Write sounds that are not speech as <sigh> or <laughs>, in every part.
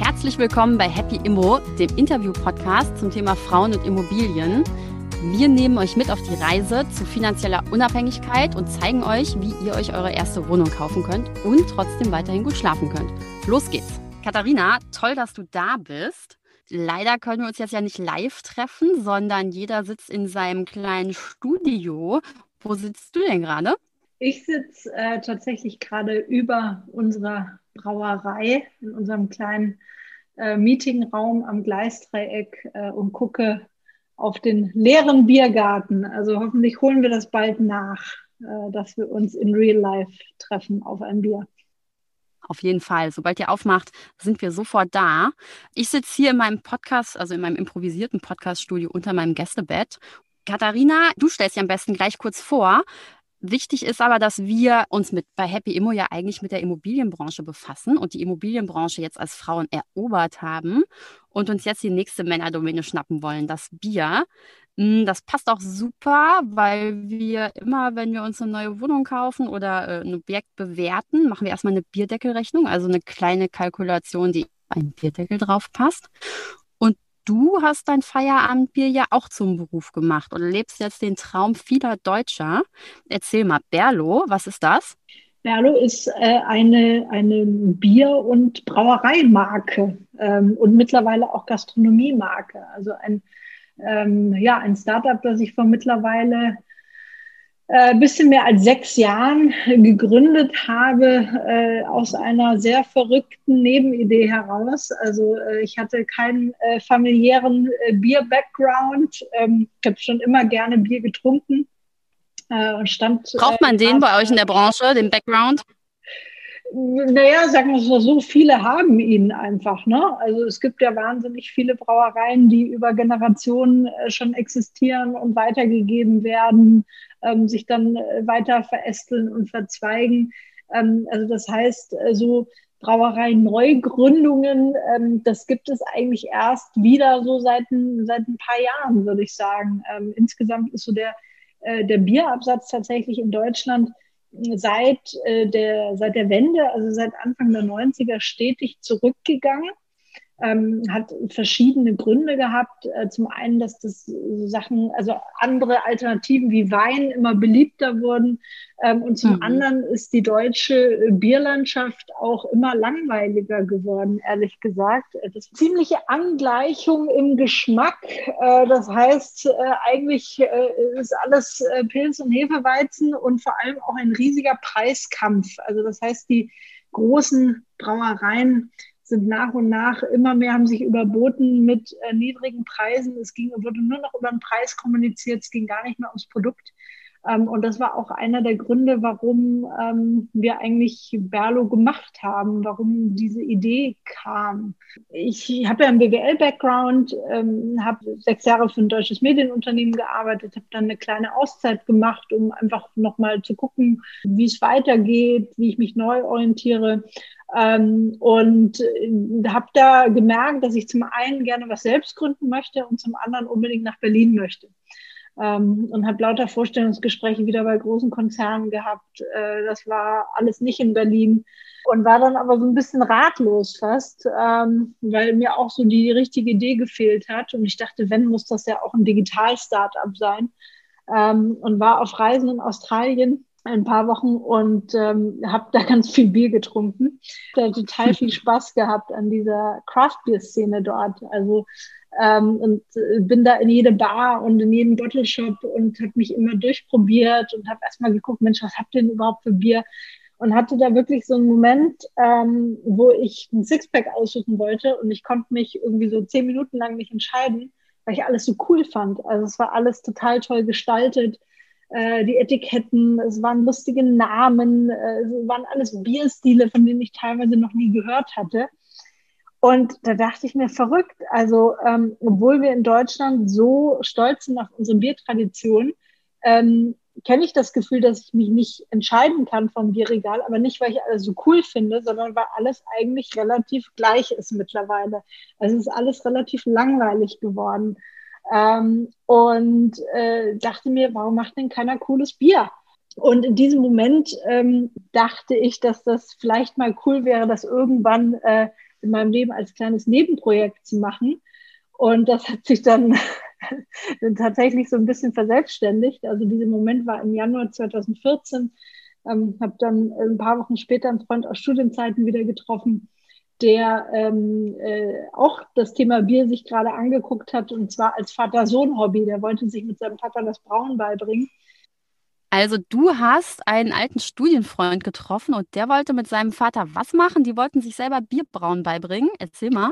Herzlich willkommen bei Happy Immo, dem Interview-Podcast zum Thema Frauen und Immobilien. Wir nehmen euch mit auf die Reise zu finanzieller Unabhängigkeit und zeigen euch, wie ihr euch eure erste Wohnung kaufen könnt und trotzdem weiterhin gut schlafen könnt. Los geht's. Katharina, toll, dass du da bist. Leider können wir uns jetzt ja nicht live treffen, sondern jeder sitzt in seinem kleinen Studio. Wo sitzt du denn gerade? Ich sitze äh, tatsächlich gerade über unserer Brauerei in unserem kleinen äh, Meetingraum am Gleisdreieck äh, und gucke auf den leeren Biergarten. Also hoffentlich holen wir das bald nach, äh, dass wir uns in Real Life treffen auf ein Bier. Auf jeden Fall. Sobald ihr aufmacht, sind wir sofort da. Ich sitze hier in meinem Podcast, also in meinem improvisierten Podcaststudio unter meinem Gästebett. Katharina, du stellst dir am besten gleich kurz vor, Wichtig ist aber, dass wir uns mit bei Happy Immo ja eigentlich mit der Immobilienbranche befassen und die Immobilienbranche jetzt als Frauen erobert haben und uns jetzt die nächste Männerdomäne schnappen wollen, das Bier. Hm, das passt auch super, weil wir immer, wenn wir uns eine neue Wohnung kaufen oder äh, ein Objekt bewerten, machen wir erstmal eine Bierdeckelrechnung, also eine kleine Kalkulation, die ein Bierdeckel drauf passt du hast dein Feierabendbier ja auch zum Beruf gemacht und lebst jetzt den Traum vieler Deutscher. Erzähl mal, Berlo, was ist das? Berlo ist äh, eine, eine Bier- und Brauereimarke ähm, und mittlerweile auch Gastronomiemarke. Also ein, ähm, ja, ein Startup, das ich vor mittlerweile äh, bisschen mehr als sechs Jahren gegründet habe, äh, aus einer sehr verrückten Nebenidee heraus. Also äh, ich hatte keinen äh, familiären äh, Bier-Background. Ähm, ich habe schon immer gerne Bier getrunken. Äh, und stand, Braucht man den bei euch in der Branche, den Background? Naja, sagen wir es so, viele haben ihn einfach. Ne? Also es gibt ja wahnsinnig viele Brauereien, die über Generationen schon existieren und weitergegeben werden ähm, sich dann äh, weiter verästeln und verzweigen. Ähm, also das heißt, äh, so Brauerei-Neugründungen, ähm, das gibt es eigentlich erst wieder so seit ein, seit ein paar Jahren, würde ich sagen. Ähm, insgesamt ist so der, äh, der Bierabsatz tatsächlich in Deutschland seit, äh, der, seit der Wende, also seit Anfang der 90er, stetig zurückgegangen ähm, hat verschiedene Gründe gehabt. Äh, zum einen, dass das Sachen, also andere Alternativen wie Wein immer beliebter wurden. Ähm, und zum mhm. anderen ist die deutsche Bierlandschaft auch immer langweiliger geworden, ehrlich gesagt. Äh, das ziemliche Angleichung im Geschmack. Äh, das heißt, äh, eigentlich äh, ist alles äh, Pilz und Hefeweizen und vor allem auch ein riesiger Preiskampf. Also das heißt, die großen Brauereien sind nach und nach immer mehr haben sich überboten mit äh, niedrigen Preisen. Es ging, wurde nur noch über den Preis kommuniziert, es ging gar nicht mehr ums Produkt. Ähm, und das war auch einer der Gründe, warum ähm, wir eigentlich Berlo gemacht haben, warum diese Idee kam. Ich habe ja einen BWL-Background, ähm, habe sechs Jahre für ein deutsches Medienunternehmen gearbeitet, habe dann eine kleine Auszeit gemacht, um einfach nochmal zu gucken, wie es weitergeht, wie ich mich neu orientiere. Ähm, und äh, habe da gemerkt, dass ich zum einen gerne was selbst gründen möchte und zum anderen unbedingt nach Berlin möchte. Ähm, und habe lauter Vorstellungsgespräche wieder bei großen Konzernen gehabt. Äh, das war alles nicht in Berlin und war dann aber so ein bisschen ratlos fast, ähm, weil mir auch so die richtige Idee gefehlt hat. Und ich dachte, wenn, muss das ja auch ein Digital-Startup sein. Ähm, und war auf Reisen in Australien ein paar Wochen und ähm, habe da <laughs> ganz viel Bier getrunken. Da total viel <laughs> Spaß gehabt an dieser Craft Beer Szene dort. Also ähm, und äh, bin da in jede Bar und in jeden Bottle Shop und habe mich immer durchprobiert und habe erstmal geguckt, Mensch, was habt ihr denn überhaupt für Bier? Und hatte da wirklich so einen Moment, ähm, wo ich ein Sixpack aussuchen wollte und ich konnte mich irgendwie so zehn Minuten lang nicht entscheiden, weil ich alles so cool fand. Also es war alles total toll gestaltet äh, die Etiketten, es waren lustige Namen, äh, es waren alles Bierstile, von denen ich teilweise noch nie gehört hatte. Und da dachte ich mir, verrückt, also ähm, obwohl wir in Deutschland so stolz sind auf unsere Biertradition, ähm, kenne ich das Gefühl, dass ich mich nicht entscheiden kann vom Bierregal, aber nicht, weil ich alles so cool finde, sondern weil alles eigentlich relativ gleich ist mittlerweile. Also es ist alles relativ langweilig geworden. Ähm, und äh, dachte mir, warum macht denn keiner cooles Bier? Und in diesem Moment ähm, dachte ich, dass das vielleicht mal cool wäre, das irgendwann äh, in meinem Leben als kleines Nebenprojekt zu machen. Und das hat sich dann <laughs> tatsächlich so ein bisschen verselbstständigt. Also dieser Moment war im Januar 2014. Ähm, habe dann ein paar Wochen später einen Freund aus Studienzeiten wieder getroffen, der ähm, äh, auch das Thema Bier sich gerade angeguckt hat und zwar als Vater-Sohn-Hobby. Der wollte sich mit seinem Papa das Brauen beibringen. Also du hast einen alten Studienfreund getroffen und der wollte mit seinem Vater was machen? Die wollten sich selber Bierbrauen beibringen. Erzähl mal.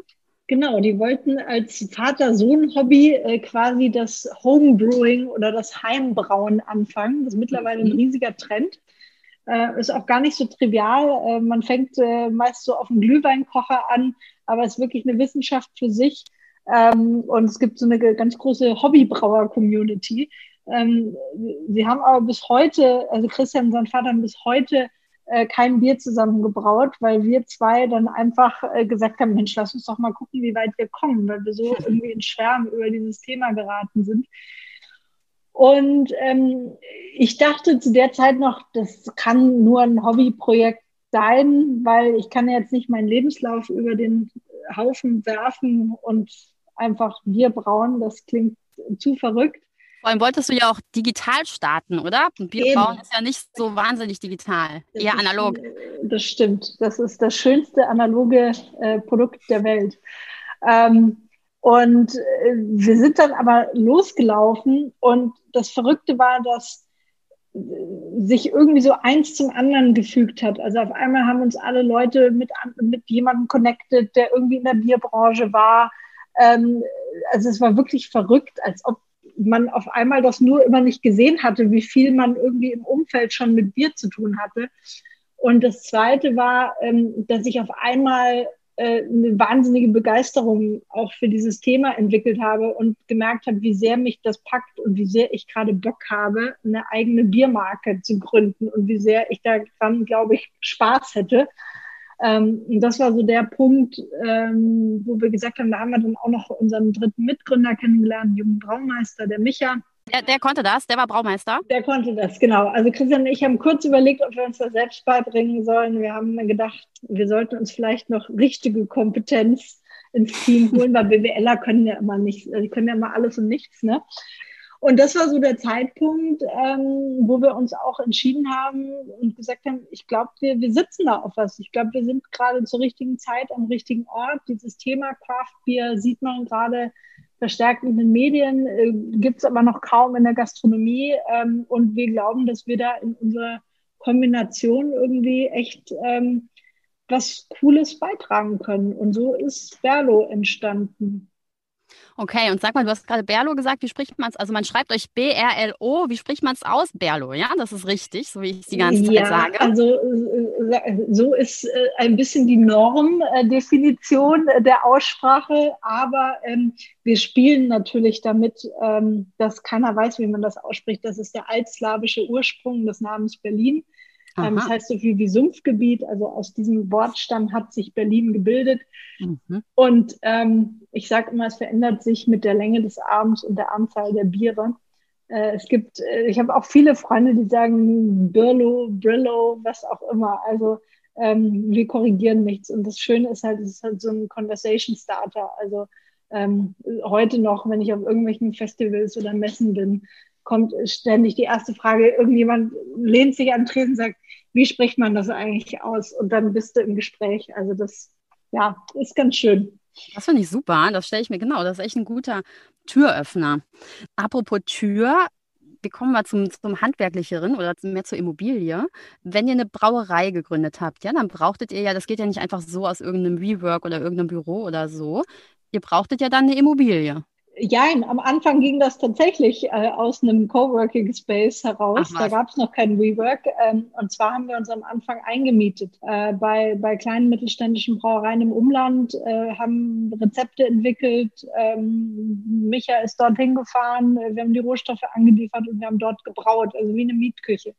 Genau, die wollten als Vater-Sohn-Hobby äh, quasi das Homebrewing oder das Heimbrauen anfangen. Das ist mittlerweile ein mhm. riesiger Trend. Äh, ist auch gar nicht so trivial. Äh, man fängt äh, meist so auf dem Glühweinkocher an, aber es ist wirklich eine Wissenschaft für sich. Ähm, und es gibt so eine ganz große Hobbybrauer-Community. Ähm, sie haben aber bis heute, also Christian und sein Vater haben bis heute äh, kein Bier zusammengebraut, weil wir zwei dann einfach äh, gesagt haben, Mensch, lass uns doch mal gucken, wie weit wir kommen, weil wir so <laughs> irgendwie in Schwärmen über dieses Thema geraten sind. Und ähm, ich dachte zu der Zeit noch, das kann nur ein Hobbyprojekt sein, weil ich kann jetzt nicht meinen Lebenslauf über den Haufen werfen und einfach Bier brauen. Das klingt zu verrückt. Vor allem wolltest du ja auch digital starten, oder? Bier brauen ist ja nicht so wahnsinnig digital, das eher analog. Ist, das stimmt. Das ist das schönste analoge äh, Produkt der Welt. Ähm, und äh, wir sind dann aber losgelaufen und das Verrückte war, dass äh, sich irgendwie so eins zum anderen gefügt hat. Also auf einmal haben uns alle Leute mit, mit jemandem connected, der irgendwie in der Bierbranche war. Ähm, also es war wirklich verrückt, als ob man auf einmal das nur immer nicht gesehen hatte, wie viel man irgendwie im Umfeld schon mit Bier zu tun hatte. Und das Zweite war, ähm, dass ich auf einmal äh, eine wahnsinnige Begeisterung auch für dieses Thema entwickelt habe und gemerkt habe, wie sehr mich das packt und wie sehr ich gerade Bock habe, eine eigene Biermarke zu gründen und wie sehr ich daran, glaube ich, Spaß hätte. Ähm, und das war so der Punkt, ähm, wo wir gesagt haben, da haben wir dann auch noch unseren dritten Mitgründer kennengelernt, einen jungen Braumeister, der Micha. Der, der, konnte das, der war Braumeister? Der konnte das, genau. Also Christian und ich haben kurz überlegt, ob wir uns das selbst beibringen sollen. Wir haben gedacht, wir sollten uns vielleicht noch richtige Kompetenz ins Team holen, weil BWLer können ja immer nicht, die können ja immer alles und nichts, ne? Und das war so der Zeitpunkt, ähm, wo wir uns auch entschieden haben und gesagt haben, ich glaube, wir, wir sitzen da auf was. Ich glaube, wir sind gerade zur richtigen Zeit am richtigen Ort. Dieses Thema Craft Beer sieht man gerade verstärkt in den Medien, äh, gibt es aber noch kaum in der Gastronomie. Ähm, und wir glauben, dass wir da in unserer Kombination irgendwie echt ähm, was Cooles beitragen können. Und so ist Berlo entstanden. Okay, und sag mal, du hast gerade Berlo gesagt, wie spricht man es? Also man schreibt euch B-R-L-O, wie spricht man es aus? Berlo, ja? Das ist richtig, so wie ich es die ganze Zeit ja, sage. Also äh, so ist äh, ein bisschen die Normdefinition der Aussprache, aber ähm, wir spielen natürlich damit, ähm, dass keiner weiß, wie man das ausspricht. Das ist der altslawische Ursprung des Namens Berlin. Ähm, das heißt so viel wie Sumpfgebiet. Also aus diesem Wortstamm hat sich Berlin gebildet. Mhm. Und ähm, ich sage immer, es verändert sich mit der Länge des Abends und der Anzahl der Biere. Äh, es gibt, äh, ich habe auch viele Freunde, die sagen Birlo, Brillo, was auch immer. Also ähm, wir korrigieren nichts. Und das Schöne ist halt, es ist halt so ein Conversation Starter. Also ähm, heute noch, wenn ich auf irgendwelchen Festivals oder Messen bin, kommt ständig die erste Frage, irgendjemand lehnt sich an den Tresen und sagt, wie spricht man das eigentlich aus? Und dann bist du im Gespräch. Also das, ja, ist ganz schön. Das finde ich super. Das stelle ich mir genau. Das ist echt ein guter Türöffner. Apropos Tür, wir kommen mal zum, zum Handwerklicheren oder mehr zur Immobilie. Wenn ihr eine Brauerei gegründet habt, ja, dann brauchtet ihr ja, das geht ja nicht einfach so aus irgendeinem WeWork oder irgendeinem Büro oder so. Ihr brauchtet ja dann eine Immobilie. Ja, am Anfang ging das tatsächlich äh, aus einem Coworking Space heraus. Ach, da gab es noch kein WeWork. Ähm, und zwar haben wir uns am Anfang eingemietet äh, bei, bei kleinen mittelständischen Brauereien im Umland, äh, haben Rezepte entwickelt. Ähm, Micha ist dorthin gefahren. Wir haben die Rohstoffe angeliefert und wir haben dort gebraut, also wie eine Mietküche.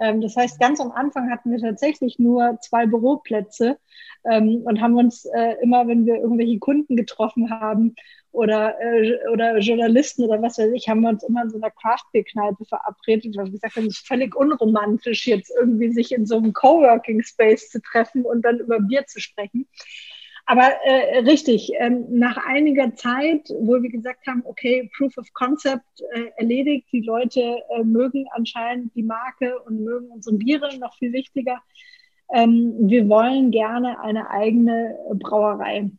Ähm, das heißt, ganz am Anfang hatten wir tatsächlich nur zwei Büroplätze ähm, und haben uns äh, immer, wenn wir irgendwelche Kunden getroffen haben oder, äh, oder Journalisten oder was weiß ich, haben wir uns immer in so einer Craft-Beer-Kneipe verabredet, weil wir gesagt haben, es ist völlig unromantisch, jetzt irgendwie sich in so einem Coworking-Space zu treffen und dann über Bier zu sprechen. Aber äh, richtig, ähm, nach einiger Zeit, wo wir gesagt haben, okay, Proof of Concept äh, erledigt, die Leute äh, mögen anscheinend die Marke und mögen unsere Biere noch viel wichtiger. Ähm, wir wollen gerne eine eigene Brauerei.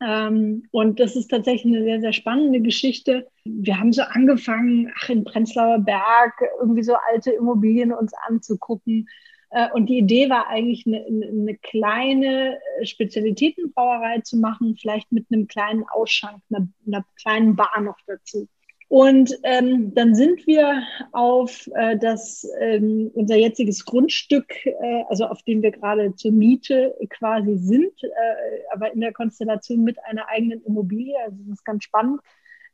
Ähm, und das ist tatsächlich eine sehr, sehr spannende Geschichte. Wir haben so angefangen, ach, in Prenzlauer Berg irgendwie so alte Immobilien uns anzugucken äh, und die Idee war eigentlich, eine, eine kleine äh, Spezialitätenbrauerei zu machen, vielleicht mit einem kleinen Ausschank, einer, einer kleinen Bar noch dazu. Und ähm, dann sind wir auf äh, das ähm, unser jetziges Grundstück, äh, also auf dem wir gerade zur Miete quasi sind, äh, aber in der Konstellation mit einer eigenen Immobilie. Also das ist ganz spannend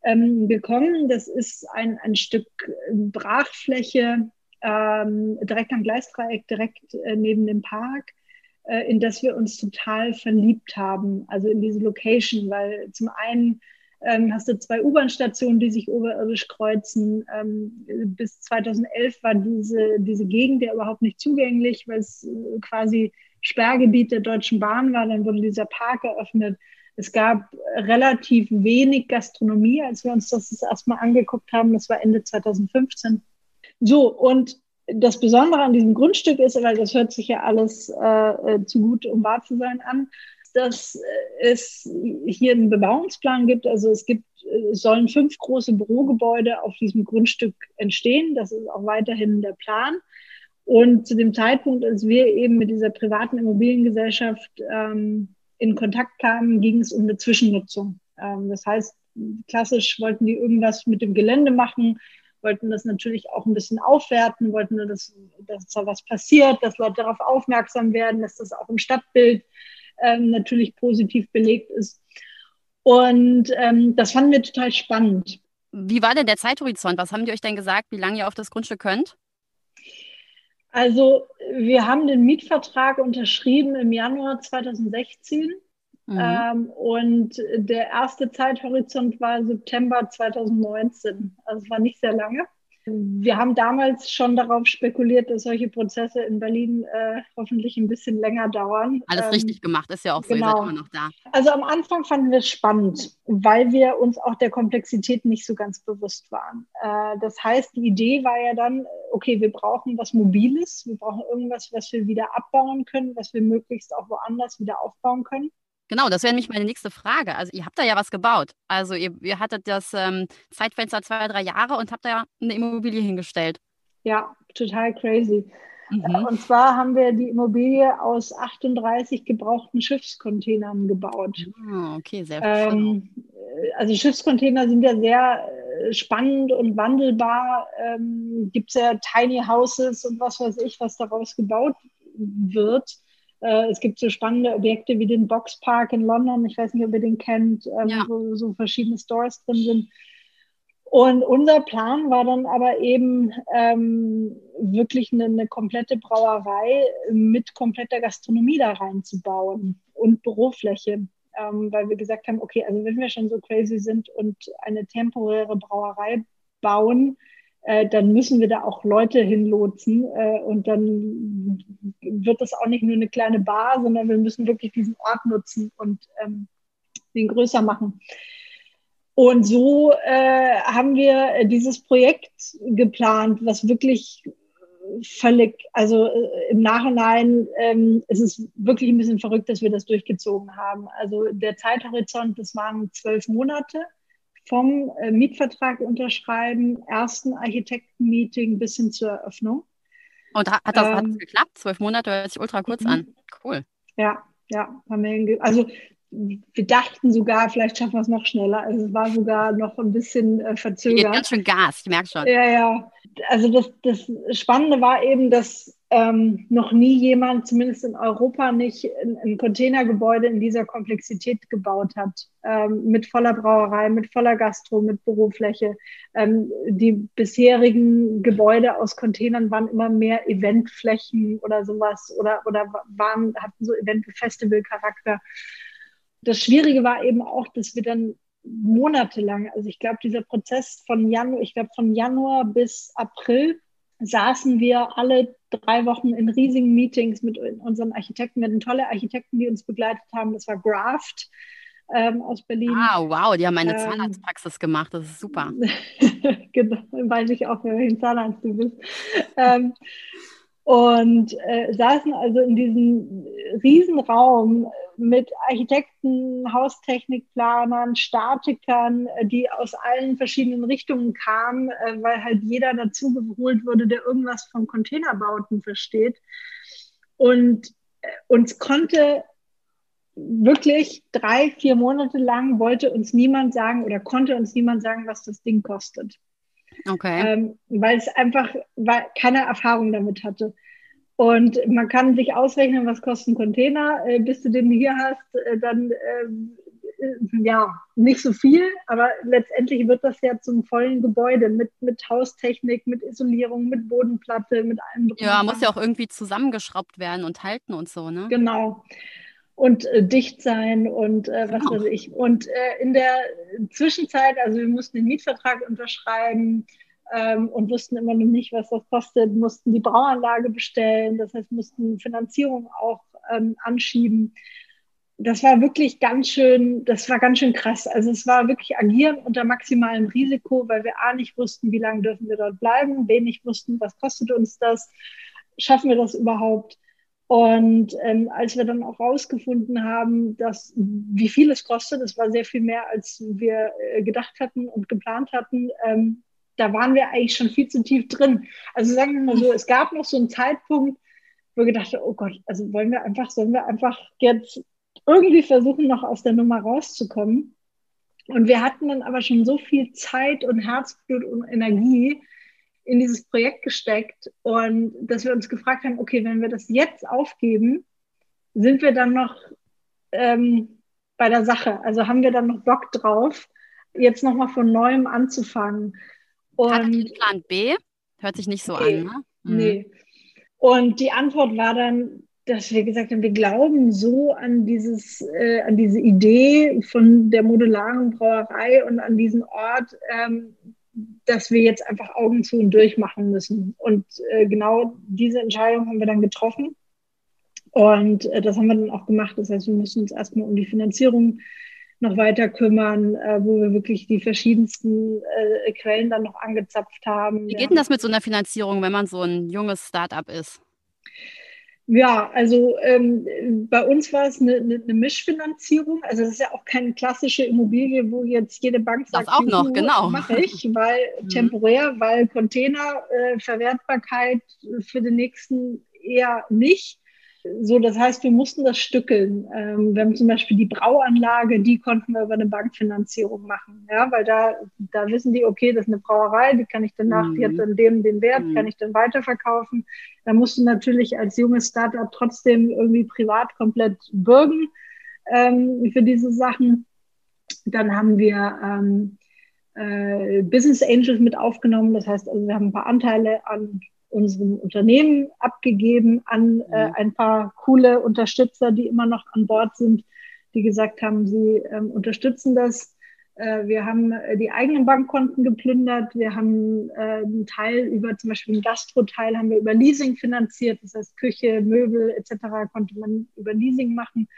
ähm, gekommen. Das ist ein, ein Stück Brachfläche ähm, direkt am Gleisdreieck, direkt äh, neben dem Park, äh, in das wir uns total verliebt haben, also in diese Location, weil zum einen ähm, hast du zwei U-Bahn-Stationen, die sich oberirdisch kreuzen. Ähm, bis 2011 war diese, diese Gegend ja überhaupt nicht zugänglich, weil es äh, quasi Sperrgebiet der Deutschen Bahn war. Dann wurde dieser Park eröffnet. Es gab relativ wenig Gastronomie, als wir uns das, erstmal angeguckt haben. Das war Ende 2015. So, und das Besondere an diesem Grundstück ist, weil das hört sich ja alles äh, äh zu gut, um wahr zu sein an, dass es hier einen Bebauungsplan gibt. Also es gibt, es sollen fünf große Bürogebäude auf diesem Grundstück entstehen. Das ist auch weiterhin der Plan. Und zu dem Zeitpunkt, als wir eben mit dieser privaten Immobiliengesellschaft ähm, in Kontakt kamen, ging es um eine Zwischennutzung. Ähm, das heißt, klassisch wollten die irgendwas mit dem Gelände machen, wollten das natürlich auch ein bisschen aufwerten, wollten, dass, dass da was passiert, dass Leute darauf aufmerksam werden, dass das auch im Stadtbild ähm, natürlich positiv belegt ist. Und ähm, das fanden wir total spannend. Wie war denn der Zeithorizont? Was haben die euch denn gesagt, wie lange ihr auf das Grundstück könnt? Also wir haben den Mietvertrag unterschrieben im Januar 2016 Mhm. Ähm, und der erste Zeithorizont war September 2019. Also es war nicht sehr lange. Wir haben damals schon darauf spekuliert, dass solche Prozesse in Berlin äh, hoffentlich ein bisschen länger dauern. Alles ähm, richtig gemacht, ist ja auch so, genau. ihr seid immer noch da. Also am Anfang fanden wir es spannend, weil wir uns auch der Komplexität nicht so ganz bewusst waren. Äh, das heißt, die Idee war ja dann, okay, wir brauchen was Mobiles, wir brauchen irgendwas, was wir wieder abbauen können, was wir möglichst auch woanders wieder aufbauen können. Genau, das wäre nämlich meine nächste Frage. Also ihr habt da ja was gebaut. Also ihr, ihr hattet das ähm, Zeitfenster zwei, drei Jahre und habt da ja eine Immobilie hingestellt. Ja, total crazy. Mhm. Und zwar haben wir die Immobilie aus 38 gebrauchten Schiffscontainern gebaut. Oh, okay, sehr ähm, Also Schiffscontainer sind ja sehr äh, spannend und wandelbar. Ähm, Gibt es ja Tiny Houses und was weiß ich, was daraus gebaut wird. Äh, es gibt so spannende Objekte wie den Boxpark in London. Ich weiß nicht, ob ihr den kennt, ähm, ja. wo so verschiedene Stores drin sind. Und unser Plan war dann aber eben ähm, wirklich eine, eine, komplette Brauerei mit kompletter Gastronomie da reinzubauen und Bürofläche, ähm, weil wir gesagt haben, okay, also wenn wir schon so crazy sind und eine temporäre Brauerei bauen, äh, dann müssen wir da auch Leute hinlotsen äh, und dann wird das auch nicht nur eine kleine Bar, sondern wir müssen wirklich diesen Ort nutzen und ähm, den größer machen. Und so äh, haben wir dieses Projekt geplant, was wirklich völlig, also äh, im Nachhinein ähm, ist es wirklich ein bisschen verrückt, dass wir das durchgezogen haben. Also der Zeithorizont, das waren zwölf Monate vom äh, Mietvertrag unterschreiben, ersten Architektenmeeting bis hin zur Eröffnung. Und hat das, ähm, hat das geklappt? Zwölf Monate hört sich ultra kurz mhm. an. Cool. Ja, ja, haben wir also wir dachten sogar, vielleicht schaffen wir es noch schneller. Also es war sogar noch ein bisschen äh, verzögert. Geht ganz schön Gas, ich merke schon. Ja, ja. Also das, das Spannende war eben, dass ähm, noch nie jemand, zumindest in Europa, nicht ein, Containergebäude in dieser Komplexität gebaut hat. Ähm, mit voller Brauerei, mit voller Gastro, mit Bürofläche. Ähm, die bisherigen Gebäude aus Containern waren immer mehr Eventflächen oder sowas oder, oder waren, hatten so Event-Festival-Charakter. Das Schwierige war eben auch, dass wir dann monatelang, also ich glaube, dieser Prozess von Januar, ich glaube von Januar bis April saßen wir alle drei Wochen in riesigen Meetings mit unseren Architekten. Wir hatten tolle Architekten, die uns begleitet haben. Das war Graft ähm, aus Berlin. Ah, wow, die haben eine ähm, Zahnarztpraxis gemacht. Das ist super. <laughs> genau, weiß ich auch, welchen Zahnarzt du bist. Ähm, und äh, saßen also in diesem Riesenraum mit Architekten, Haustechnikplanern, Statikern, äh, die aus allen verschiedenen Richtungen kamen, äh, weil halt jeder dazu geholt wurde, der irgendwas von Containerbauten versteht. Und äh, uns konnte wirklich drei, vier Monate lang wollte uns niemand sagen oder konnte uns niemand sagen, was das Ding kostet. Okay. Ähm, weil es einfach weil keine Erfahrung damit hatte. Und man kann sich ausrechnen, was kostet ein Container. Äh, bis du den hier hast, äh, dann äh, ja, nicht so viel, aber letztendlich wird das ja zum vollen Gebäude mit, mit Haustechnik, mit Isolierung, mit Bodenplatte, mit allem. Ja, muss ja auch irgendwie zusammengeschraubt werden und halten und so, ne? Genau und äh, dicht sein und äh, was genau. weiß ich. Und äh, in der Zwischenzeit, also wir mussten den Mietvertrag unterschreiben ähm, und wussten immer noch nicht, was das kostet, mussten die Brauanlage bestellen, das heißt, mussten Finanzierung auch ähm, anschieben. Das war wirklich ganz schön, das war ganz schön krass. Also es war wirklich agieren unter maximalem Risiko, weil wir A nicht wussten, wie lange dürfen wir dort bleiben, B nicht wussten, was kostet uns das, schaffen wir das überhaupt und ähm, als wir dann auch rausgefunden haben, dass wie viel es kostet, das war sehr viel mehr, als wir äh, gedacht hatten und geplant hatten, ähm, da waren wir eigentlich schon viel zu tief drin. Also sagen wir mal so, es gab noch so einen Zeitpunkt, wo wir gedacht haben, oh Gott, also wollen wir einfach, sollen wir einfach jetzt irgendwie versuchen, noch aus der Nummer rauszukommen. Und wir hatten dann aber schon so viel Zeit und Herzblut und Energie, in dieses Projekt gesteckt und dass wir uns gefragt haben, okay, wenn wir das jetzt aufgeben, sind wir dann noch ähm, bei der Sache? Also haben wir dann noch Bock drauf, jetzt nochmal von neuem anzufangen? Und Hat Plan B? Hört sich nicht so nee, an, ne? Mhm. Nee. Und die Antwort war dann, dass wir gesagt haben, wir glauben so an dieses, äh, an diese Idee von der modularen Brauerei und an diesen Ort, ähm, dass wir jetzt einfach Augen zu und durch machen müssen. Und äh, genau diese Entscheidung haben wir dann getroffen. Und äh, das haben wir dann auch gemacht. Das heißt, wir müssen uns erstmal um die Finanzierung noch weiter kümmern, äh, wo wir wirklich die verschiedensten äh, Quellen dann noch angezapft haben. Wie geht denn das mit so einer Finanzierung, wenn man so ein junges Startup ist? Ja, also ähm, bei uns war es eine, eine, eine, Mischfinanzierung. Also es ist ja auch keine klassische Immobilie, wo jetzt jede Bank sagt, das auch noch, genau. mache ich, weil <laughs> mhm. temporär, weil Container, äh, Verwertbarkeit für den nächsten eher nicht. So, das heißt, wir mussten das stückeln. Ähm, wir haben zum Beispiel die Brauanlage, die konnten wir über eine Bankfinanzierung machen. Ja, weil da, da wissen die, okay, das ist eine Brauerei, die kann ich danach, mhm. die hat dann dem den Wert, mhm. kann ich dann weiterverkaufen. Da musst du natürlich als junges Startup trotzdem irgendwie privat komplett bürgen ähm, für diese Sachen. Dann haben wir ähm, äh, Business Angels mit aufgenommen. Das heißt, also wir haben ein paar Anteile an unserem Unternehmen abgegeben an äh, mhm. ein paar coole Unterstützer, die immer noch an Bord sind, die gesagt haben, sie ähm, unterstützen das. Äh, wir haben äh, die eigenen Bankkonten geplündert. Wir haben äh, einen Teil über zum Beispiel einen Gastro-Teil haben wir über Leasing finanziert. Das heißt Küche, Möbel etc. konnte man über Leasing machen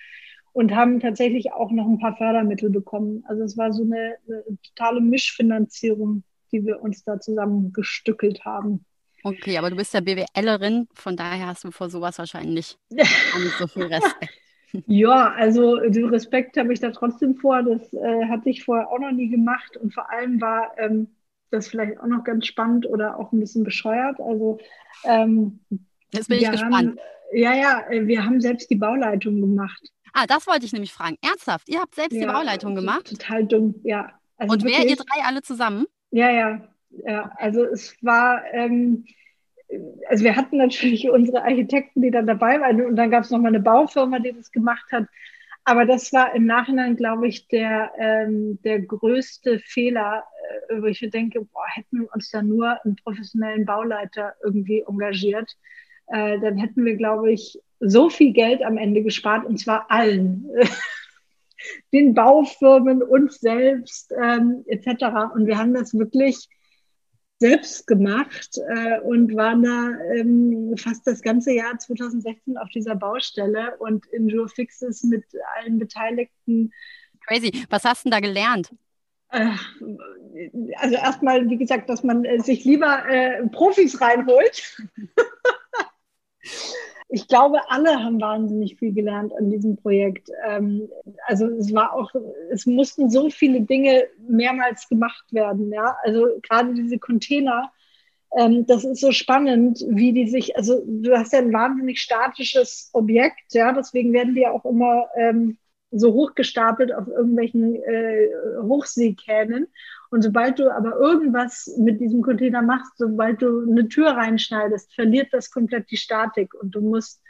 und haben tatsächlich auch noch ein paar Fördermittel bekommen. Also es war so eine, eine totale Mischfinanzierung, die wir uns da zusammengestückelt haben. Okay, aber du bist ja BWLerin, von daher hast du vor sowas wahrscheinlich nicht so viel <laughs> Respekt. Ja, also den Respekt habe ich da trotzdem vor. Das äh, hatte ich vorher auch noch nie gemacht. Und vor allem war ähm, das vielleicht auch noch ganz spannend oder auch ein bisschen bescheuert. Also ähm, Jetzt bin ich gespannt. Haben, ja, ja, wir haben selbst die Bauleitung gemacht. Ah, das wollte ich nämlich fragen. Ernsthaft, ihr habt selbst ja, die Bauleitung gemacht? Total dumm, ja. Also Und wer, ihr drei alle zusammen? Ja, ja ja, also es war, ähm, also wir hatten natürlich <laughs> unsere Architekten, die dann dabei waren und dann gab es noch mal eine Baufirma, die das gemacht hat. Aber das war im Nachhinein, glaube ich, der, ähm, der größte Fehler, äh, wo ich denke, boah, hätten wir uns da nur einen professionellen Bauleiter irgendwie engagiert, äh, dann hätten wir, glaube ich, so viel Geld am Ende gespart, und zwar allen. <laughs> Den Baufirmen, uns selbst, ähm, etc. Und wir haben das wirklich selbst gemacht äh, und waren da ähm, fast das ganze Jahr 2016 auf dieser Baustelle und in Jour Fixes mit allen Beteiligten. Crazy. Was hast du denn da gelernt? Äh, also erstmal, wie gesagt, dass man äh, sich lieber äh, Profis reinholt. <laughs> ich glaube, alle haben wahnsinnig viel gelernt an diesem Projekt. Ähm, also es war auch, es mussten so viele Dinge mehrmals gemacht werden. Ja, also gerade diese Container. Ähm, das ist so spannend, wie die sich, also du hast ja ein wahnsinnig statisches Objekt, ja, deswegen werden die auch immer ähm, so hochgestapelt auf irgendwelchen äh, Hochseekähnen. Und sobald du aber irgendwas mit diesem Container machst, sobald du eine Tür reinschneidest, verliert das komplett die Statik und du musst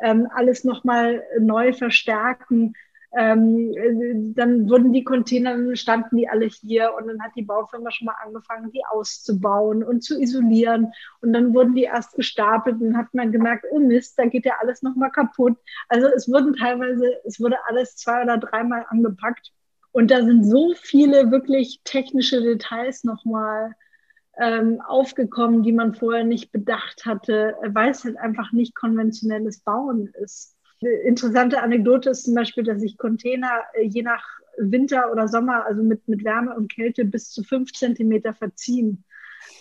ähm, alles nochmal neu verstärken. Ähm, dann wurden die Container, standen die alle hier und dann hat die Baufirma schon mal angefangen, die auszubauen und zu isolieren. Und dann wurden die erst gestapelt und hat man gemerkt, oh Mist, da geht ja alles nochmal kaputt. Also es wurden teilweise, es wurde alles zwei oder dreimal angepackt. Und da sind so viele wirklich technische Details nochmal ähm, aufgekommen, die man vorher nicht bedacht hatte, weil es halt einfach nicht konventionelles Bauen ist. Eine interessante Anekdote ist zum Beispiel, dass sich Container äh, je nach Winter oder Sommer, also mit, mit Wärme und Kälte, bis zu fünf Zentimeter verziehen.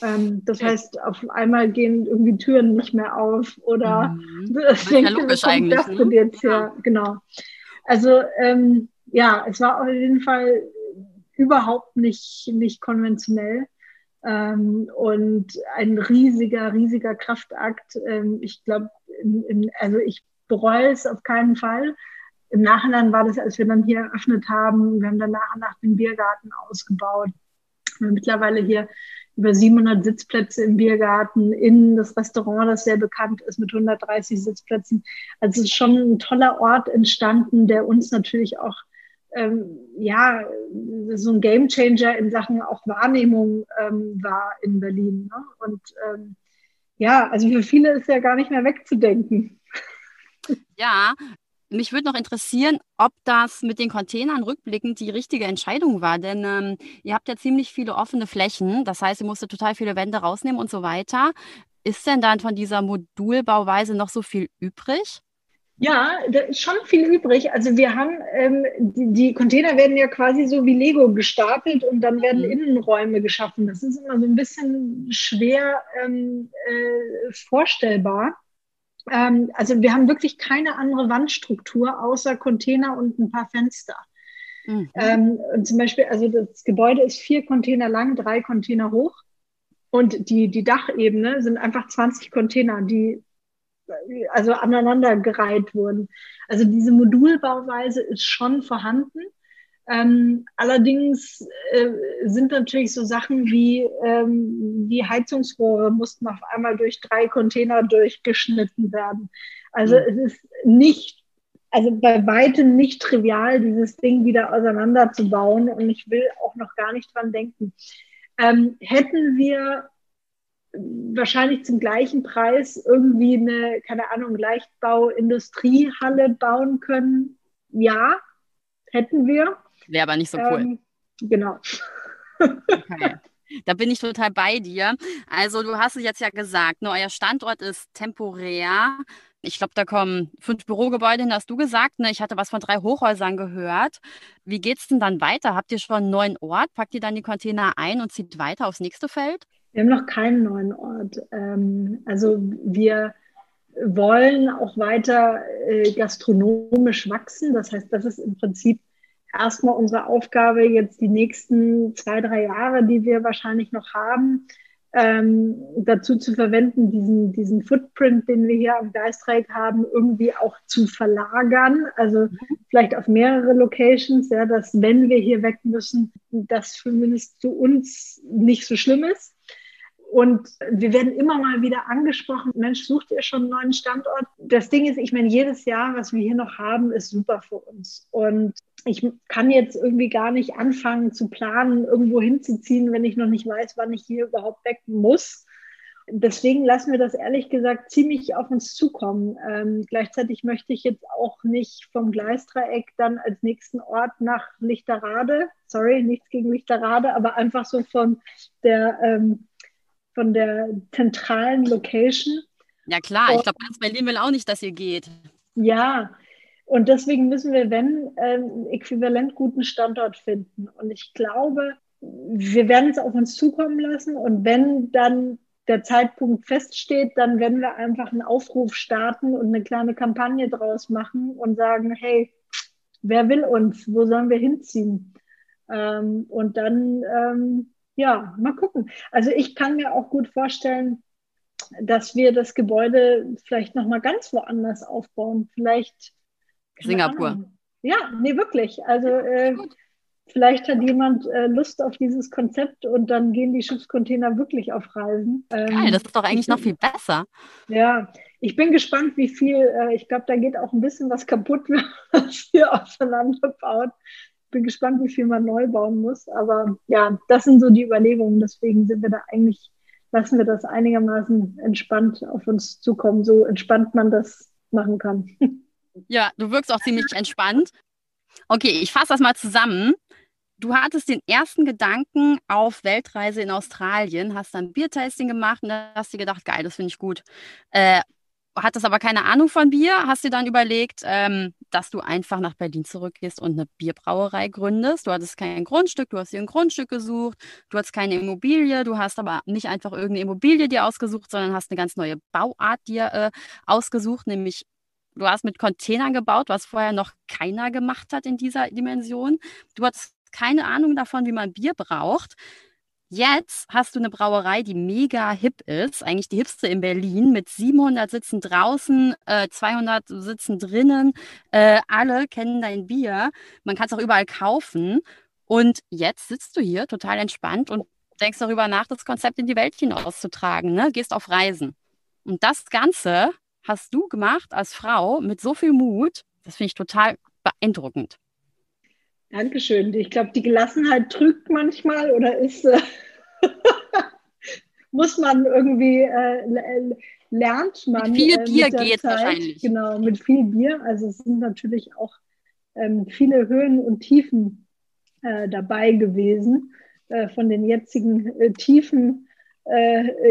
Ähm, das heißt, auf einmal gehen irgendwie Türen nicht mehr auf oder mhm. <laughs> das, ja logisch eigentlich. Das ne? jetzt ja. Genau. Also ähm, ja, es war auf jeden Fall überhaupt nicht, nicht konventionell. Ähm, und ein riesiger, riesiger Kraftakt. Ähm, ich glaube, also ich bereue es auf keinen Fall. Im Nachhinein war das, als wir dann hier eröffnet haben, wir haben dann nach und nach den Biergarten ausgebaut. Wir haben mittlerweile hier über 700 Sitzplätze im Biergarten, in das Restaurant, das sehr bekannt ist, mit 130 Sitzplätzen. Also es ist schon ein toller Ort entstanden, der uns natürlich auch ähm, ja, so ein Gamechanger in Sachen auch Wahrnehmung ähm, war in Berlin. Ne? Und ähm, ja, also für viele ist ja gar nicht mehr wegzudenken. Ja, mich würde noch interessieren, ob das mit den Containern rückblickend die richtige Entscheidung war. Denn ähm, ihr habt ja ziemlich viele offene Flächen. Das heißt, ihr musstet total viele Wände rausnehmen und so weiter. Ist denn dann von dieser Modulbauweise noch so viel übrig? Ja, da ist schon viel übrig. Also wir haben, ähm, die, die, Container werden ja quasi so wie Lego gestapelt und dann werden mhm. Innenräume geschaffen. Das ist immer so ein bisschen schwer ähm, äh, vorstellbar. Ähm, also wir haben wirklich keine andere Wandstruktur außer Container und ein paar Fenster. Mhm. Ähm, und zum Beispiel, also das Gebäude ist vier Container lang, drei Container hoch. Und die, die Dachebene sind einfach 20 Container, die also aneinandergereiht wurden. Also diese Modulbauweise ist schon vorhanden. Ähm, allerdings äh, sind natürlich so Sachen wie ähm, die Heizungsrohre mussten auf einmal durch drei Container durchgeschnitten werden. Also mhm. es ist nicht, also bei weitem nicht trivial, dieses Ding wieder auseinanderzubauen. Und ich will auch noch gar nicht dran denken. Ähm, hätten wir wahrscheinlich zum gleichen Preis irgendwie eine, keine Ahnung, Leichtbau-Industriehalle bauen können. Ja, hätten wir. Wäre aber nicht so cool. Ähm, genau. Okay. Da bin ich total bei dir. Also du hast es jetzt ja gesagt, ne, euer Standort ist temporär. Ich glaube, da kommen fünf Bürogebäude hin, hast du gesagt. Ne? Ich hatte was von drei Hochhäusern gehört. Wie geht es denn dann weiter? Habt ihr schon einen neuen Ort? Packt ihr dann die Container ein und zieht weiter aufs nächste Feld? Wir haben noch keinen neuen Ort. Ähm, also wir wollen auch weiter äh, gastronomisch wachsen. Das heißt, das ist im Prinzip erstmal unsere Aufgabe jetzt die nächsten zwei, drei Jahre, die wir wahrscheinlich noch haben, ähm, dazu zu verwenden, diesen, diesen Footprint, den wir hier am Geistreich haben, irgendwie auch zu verlagern. Also vielleicht auf mehrere Locations, ja, dass wenn wir hier weg müssen, das zumindest zu uns nicht so schlimm ist. Und wir werden immer mal wieder angesprochen, Mensch, sucht ihr schon einen neuen Standort? Das Ding ist, ich meine, jedes Jahr, was wir hier noch haben, ist super für uns. Und ich kann jetzt irgendwie gar nicht anfangen zu planen, irgendwo hinzuziehen, wenn ich noch nicht weiß, wann ich hier überhaupt weg muss. Deswegen lassen wir das ehrlich gesagt ziemlich auf uns zukommen. Ähm, gleichzeitig möchte ich jetzt auch nicht vom Gleisdreieck dann als nächsten Ort nach Lichterrade, sorry, nichts gegen Lichterrade, aber einfach so von der, ähm, von der zentralen Location. Ja klar, ich glaube, ganz Berlin will auch nicht, dass ihr geht. Ja, und deswegen müssen wir, wenn, ähm, äquivalent guten Standort finden. Und ich glaube, wir werden es auf uns zukommen lassen. Und wenn dann der Zeitpunkt feststeht, dann werden wir einfach einen Aufruf starten und eine kleine Kampagne draus machen und sagen, hey, wer will uns? Wo sollen wir hinziehen? Ähm, und dann, ähm, ja, mal gucken. Also ich kann mir auch gut vorstellen, dass wir das Gebäude vielleicht nochmal ganz woanders aufbauen. Vielleicht Singapur. Ja, nee, wirklich. Also äh, Vielleicht hat jemand äh, Lust auf dieses Konzept und dann gehen die Schiffscontainer wirklich auf Reisen. Ähm, Geil, das ist doch eigentlich noch viel besser. Ja, ich bin gespannt, wie viel, äh, ich glaube, da geht auch ein bisschen was kaputt, <laughs> wenn man es hier auseinanderbaut. Bin gespannt, wie viel man neu bauen muss. Aber ja, das sind so die Überlegungen. Deswegen sind wir da eigentlich, lassen wir das einigermaßen entspannt auf uns zukommen, so entspannt man das machen kann. <laughs> Ja, du wirkst auch ziemlich entspannt. Okay, ich fasse das mal zusammen. Du hattest den ersten Gedanken auf Weltreise in Australien, hast dann Biertasting gemacht und hast dir gedacht, geil, das finde ich gut. Äh, hattest aber keine Ahnung von Bier, hast dir dann überlegt, ähm, dass du einfach nach Berlin zurückgehst und eine Bierbrauerei gründest. Du hattest kein Grundstück, du hast dir ein Grundstück gesucht, du hast keine Immobilie, du hast aber nicht einfach irgendeine Immobilie dir ausgesucht, sondern hast eine ganz neue Bauart dir äh, ausgesucht, nämlich du hast mit Containern gebaut, was vorher noch keiner gemacht hat in dieser Dimension. Du hattest keine Ahnung davon, wie man Bier braucht. Jetzt hast du eine Brauerei, die mega hip ist, eigentlich die hipste in Berlin, mit 700 Sitzen draußen, äh, 200 Sitzen drinnen. Äh, alle kennen dein Bier. Man kann es auch überall kaufen. Und jetzt sitzt du hier total entspannt und denkst darüber nach, das Konzept in die Welt hinauszutragen. Ne? Gehst auf Reisen. Und das Ganze hast du gemacht als Frau mit so viel Mut. Das finde ich total beeindruckend. Dankeschön. Ich glaube, die Gelassenheit trügt manchmal oder ist, äh, <laughs> muss man irgendwie, äh, lernt man. Mit viel äh, Bier geht Zeit. wahrscheinlich. Genau, mit viel Bier. Also es sind natürlich auch ähm, viele Höhen und Tiefen äh, dabei gewesen. Äh, von den jetzigen äh, Tiefen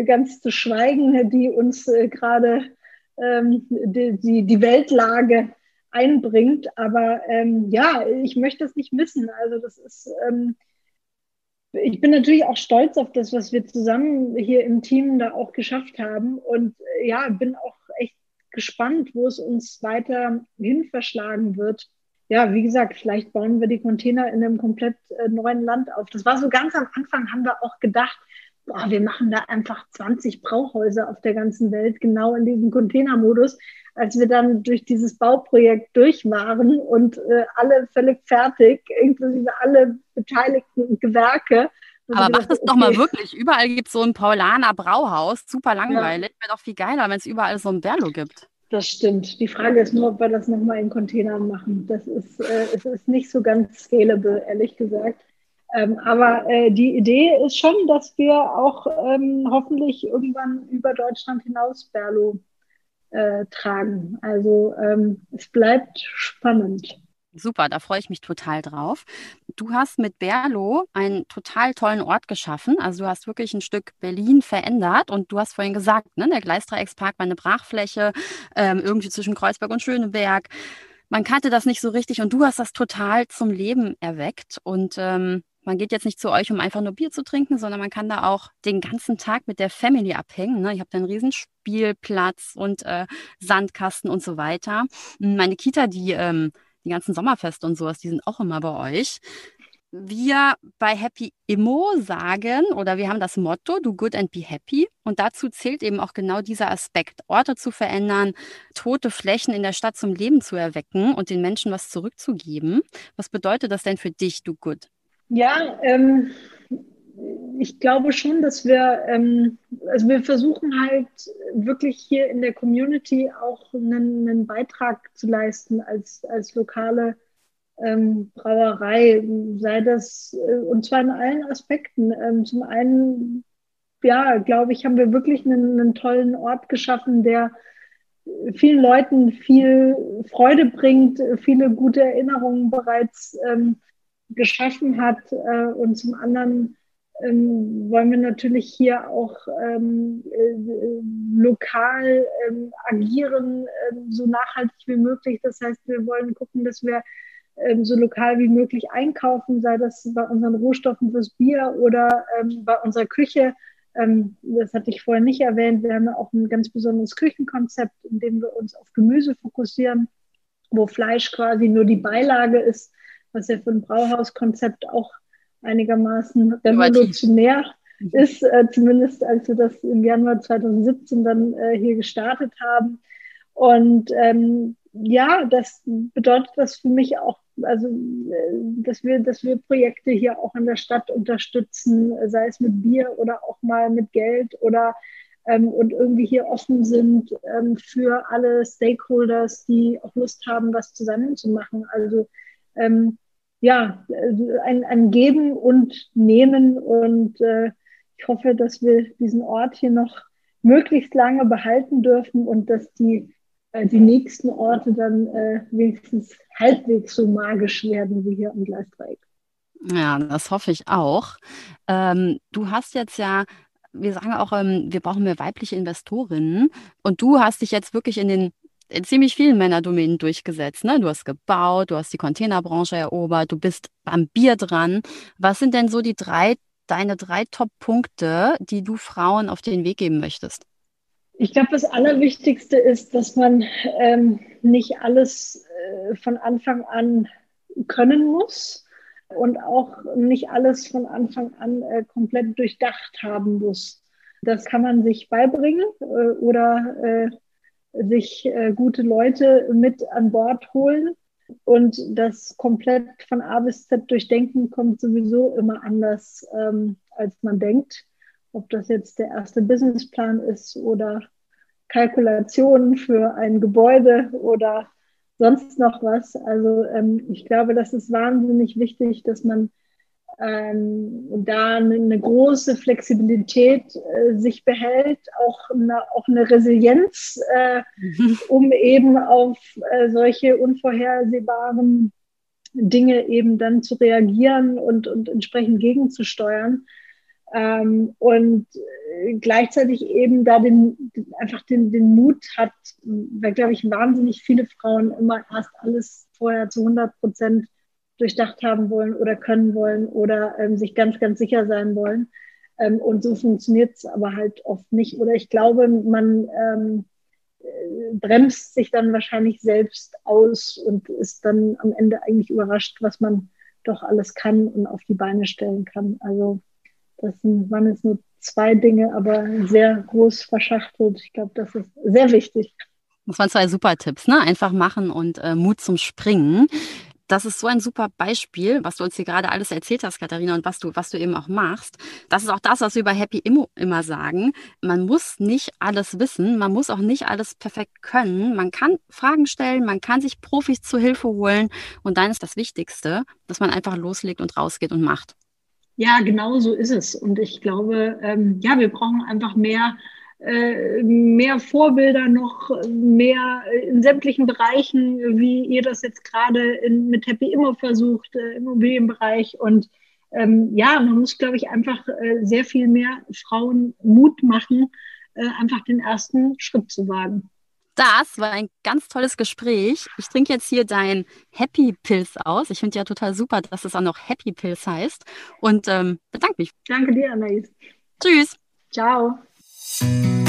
ganz zu schweigen, die uns gerade ähm, die, die Weltlage einbringt. Aber ähm, ja, ich möchte das nicht missen. Also das ist, ähm, ich bin natürlich auch stolz auf das, was wir zusammen hier im Team da auch geschafft haben. Und äh, ja, bin auch echt gespannt, wo es uns weiter hin verschlagen wird. Ja, wie gesagt, vielleicht bauen wir die Container in einem komplett äh, neuen Land auf. Das war so ganz am Anfang, haben wir auch gedacht, boah, wir machen da einfach 20 Brauhäuser auf der ganzen Welt, genau in diesem Containermodus. Als wir dann durch dieses Bauprojekt durch waren und äh, alle völlig fertig, inklusive alle beteiligten Gewerke. Aber mach das okay. doch mal wirklich. Überall gibt es so ein Paulaner Brauhaus, super langweilig. Ja. Wäre doch viel geiler, wenn es überall so ein Berlo gibt. Das stimmt. Die Frage ist nur, ob wir das nochmal in Containern machen. Das ist, äh, es ist nicht so ganz scalable, ehrlich gesagt. Ähm, aber äh, die Idee ist schon, dass wir auch ähm, hoffentlich irgendwann über Deutschland hinaus Berlo äh, tragen. Also ähm, es bleibt spannend. Super, da freue ich mich total drauf. Du hast mit Berlo einen total tollen Ort geschaffen. Also du hast wirklich ein Stück Berlin verändert und du hast vorhin gesagt, ne, der Gleisdreieckspark war eine Brachfläche ähm, irgendwie zwischen Kreuzberg und Schöneberg. Man kannte das nicht so richtig und du hast das total zum Leben erweckt und ähm, man geht jetzt nicht zu euch, um einfach nur Bier zu trinken, sondern man kann da auch den ganzen Tag mit der Family abhängen. Ne? Ich habe da einen riesen Spielplatz und äh, Sandkasten und so weiter. Meine Kita, die, ähm, die ganzen Sommerfeste und sowas, die sind auch immer bei euch. Wir bei Happy Immo sagen, oder wir haben das Motto, do good and be happy. Und dazu zählt eben auch genau dieser Aspekt, Orte zu verändern, tote Flächen in der Stadt zum Leben zu erwecken und den Menschen was zurückzugeben. Was bedeutet das denn für dich, do good? Ja, ähm, ich glaube schon, dass wir, ähm, also wir versuchen halt wirklich hier in der Community auch einen, einen Beitrag zu leisten als, als lokale ähm, Brauerei, sei das, äh, und zwar in allen Aspekten. Ähm, zum einen, ja, glaube ich, haben wir wirklich einen, einen tollen Ort geschaffen, der vielen Leuten viel Freude bringt, viele gute Erinnerungen bereits ähm, geschaffen hat. Äh, und zum anderen ähm, wollen wir natürlich hier auch ähm, äh, lokal ähm, agieren, ähm, so nachhaltig wie möglich. Das heißt, wir wollen gucken, dass wir ähm, so lokal wie möglich einkaufen, sei das bei unseren Rohstoffen fürs Bier oder ähm, bei unserer Küche. das hatte ich vorher nicht erwähnt. Wir haben auch ein ganz besonderes Küchenkonzept, in dem wir uns auf Gemüse fokussieren, wo Fleisch quasi nur die Beilage ist, was ja für ein Brauhauskonzept auch einigermaßen revolutionär mhm. ist, äh, zumindest als wir das im Januar 2017 dann äh, hier gestartet haben. Und ähm, ja, das bedeutet das für mich auch, also äh, dass wir, dass wir Projekte hier auch in der Stadt unterstützen, sei es mit Bier oder auch mal mit Geld oder ähm, und irgendwie hier offen sind ähm, für alle Stakeholders, die auch Lust haben, was zusammenzumachen. Also ähm, ja, ein, ein Geben und Nehmen. Und äh, ich hoffe, dass wir diesen Ort hier noch möglichst lange behalten dürfen und dass die, äh, die nächsten Orte dann äh, wenigstens halbwegs so magisch werden wie hier am Gleisdreieck. Ja, das hoffe ich auch. Ähm, du hast jetzt ja wir sagen auch, ähm, wir brauchen mehr weibliche Investorinnen. Und du hast dich jetzt wirklich in den ziemlich vielen Männerdomänen durchgesetzt. Ne? Du hast gebaut, du hast die Containerbranche erobert, du bist beim Bier dran. Was sind denn so die drei, deine drei Top-Punkte, die du Frauen auf den Weg geben möchtest? Ich glaube, das Allerwichtigste ist, dass man ähm, nicht alles äh, von Anfang an können muss und auch nicht alles von Anfang an äh, komplett durchdacht haben muss. Das kann man sich beibringen äh, oder äh, sich äh, gute Leute mit an Bord holen. Und das komplett von A bis Z durchdenken kommt sowieso immer anders, ähm, als man denkt. Ob das jetzt der erste Businessplan ist oder Kalkulationen für ein Gebäude oder sonst noch was. Also ähm, ich glaube, das ist wahnsinnig wichtig, dass man ähm, da eine, eine, große Flexibilität äh, sich behält, auch eine, auch eine Resilienz, äh, mhm. um <laughs> eben auf äh, solche unvorhersehbaren Dinge eben dann zu reagieren und, und entsprechend gegenzusteuern. Ähm, und äh, gleichzeitig eben da den, einfach den, den Mut hat, weil, glaube ich, wahnsinnig viele Frauen immer erst alles vorher zu 100 Prozent durchdacht haben wollen oder können wollen oder ähm, sich ganz, ganz sicher sein wollen. Ähm, und so funktioniert es aber halt oft nicht. Oder ich glaube, man ähm, äh, bremst sich dann wahrscheinlich selbst aus und ist dann am Ende eigentlich überrascht, was man doch alles kann und auf die Beine stellen kann. Also das sind, waren jetzt nur zwei Dinge, aber sehr groß verschachtelt. Ich glaube, das ist sehr wichtig. Das waren zwei super Tipps, ne? Einfach machen und äh, Mut zum Springen das ist so ein super Beispiel, was du uns hier gerade alles erzählt hast, Katharina, und was du, was du eben auch machst. Das ist auch das, was wir bei Happy Immo immer sagen. Man muss nicht alles wissen, man muss auch nicht alles perfekt können. Man kann Fragen stellen, man kann sich Profis zu Hilfe holen und dann ist das Wichtigste, dass man einfach loslegt und rausgeht und macht. Ja, genau so ist es. Und ich glaube, ähm, ja, wir brauchen einfach mehr äh, mehr Vorbilder noch, mehr in sämtlichen Bereichen, wie ihr das jetzt gerade mit Happy Immo versucht, äh, Immobilienbereich. Und ähm, ja, man muss, glaube ich, einfach äh, sehr viel mehr Frauen Mut machen, äh, einfach den ersten Schritt zu wagen. Das war ein ganz tolles Gespräch. Ich trinke jetzt hier dein Happy Pills aus. Ich finde ja total super, dass es auch noch Happy Pills heißt. Und ähm, bedanke mich. Danke dir, Anais. Tschüss. Ciao. Thank you.